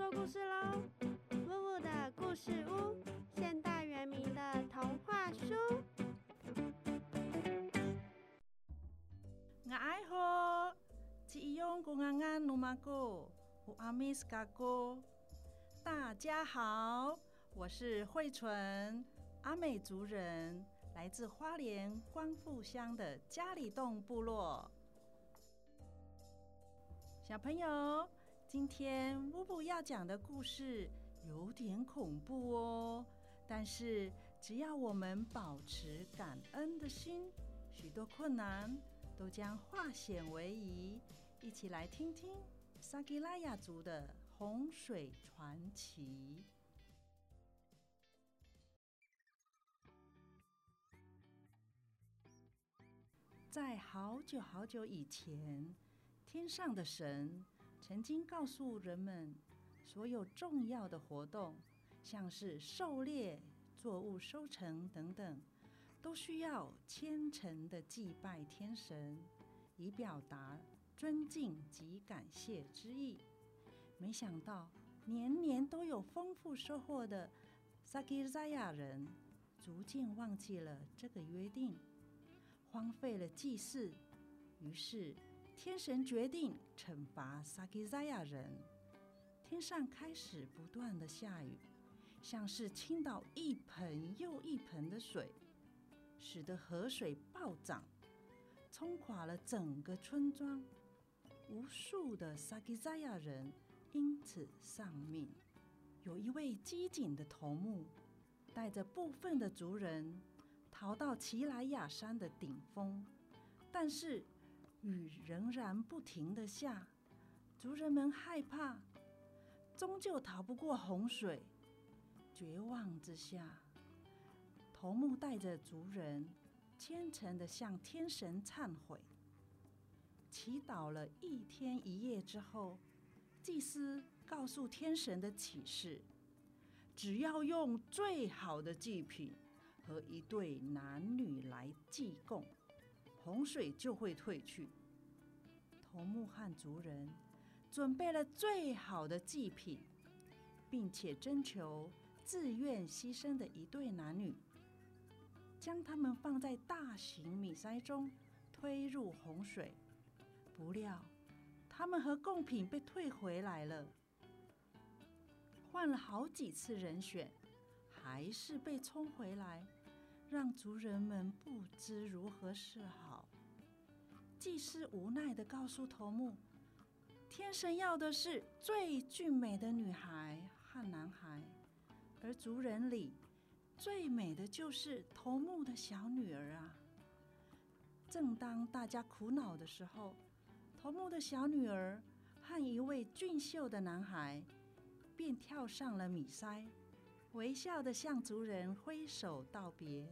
说故事喽！呜呜的故事屋，现代原名的童话书。我爱喝，只用公安安努马哥，我阿米斯嘎哥。大家好，我是惠纯，阿美族人，来自花莲光复乡的家里洞部落。小朋友，今天乌布要讲的故事有点恐怖哦，但是只要我们保持感恩的心，许多困难都将化险为夷。一起来听听萨基拉雅族的洪水传奇。在好久好久以前。天上的神曾经告诉人们，所有重要的活动，像是狩猎、作物收成等等，都需要虔诚的祭拜天神，以表达尊敬及感谢之意。没想到，年年都有丰富收获的萨基扎亚人，逐渐忘记了这个约定，荒废了祭祀，于是。天神决定惩罚萨基扎亚人，天上开始不断的下雨，像是倾倒一盆又一盆的水，使得河水暴涨，冲垮了整个村庄，无数的萨基扎亚人因此丧命。有一位机警的头目，带着部分的族人逃到奇莱亚山的顶峰，但是。雨仍然不停的下，族人们害怕，终究逃不过洪水。绝望之下，头目带着族人虔诚的向天神忏悔，祈祷了一天一夜之后，祭司告诉天神的启示：只要用最好的祭品和一对男女来祭供。洪水就会退去。头目和族人准备了最好的祭品，并且征求自愿牺牲的一对男女，将他们放在大型米筛中推入洪水。不料，他们和贡品被退回来了。换了好几次人选，还是被冲回来。让族人们不知如何是好。祭司无奈的告诉头目：“天神要的是最俊美的女孩和男孩，而族人里最美的就是头目的小女儿啊！”正当大家苦恼的时候，头目的小女儿和一位俊秀的男孩便跳上了米筛。微笑的向族人挥手道别，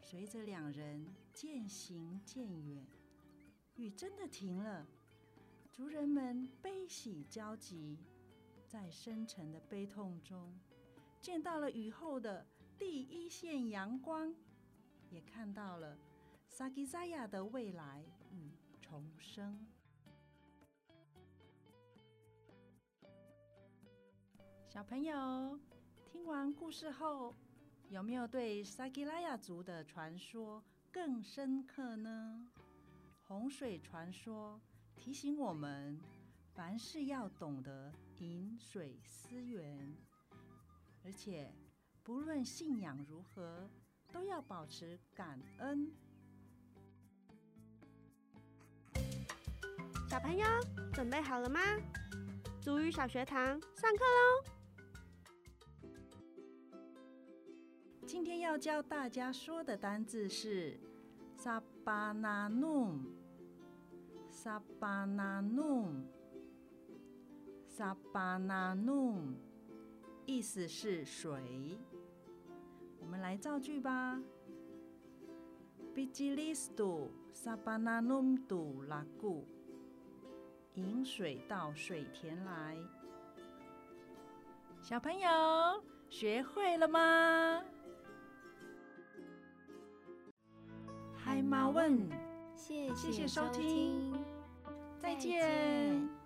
随着两人渐行渐远，雨真的停了。族人们悲喜交集，在深沉的悲痛中，见到了雨后的第一线阳光，也看到了萨基扎亚的未来与重生。小朋友。听完故事后，有没有对萨基拉亚族的传说更深刻呢？洪水传说提醒我们，凡事要懂得饮水思源，而且不论信仰如何，都要保持感恩。小朋友准备好了吗？足语小学堂上课喽！今天要教大家说的单字是 s a b a n a n u m s a b a n a n u m s a b a n a n u m 意思是水。我们来造句吧。Bijilisto s a b a n a n u m d u l a g u 引水到水田来。小朋友学会了吗？嗨，妈问，谢谢收听，再见。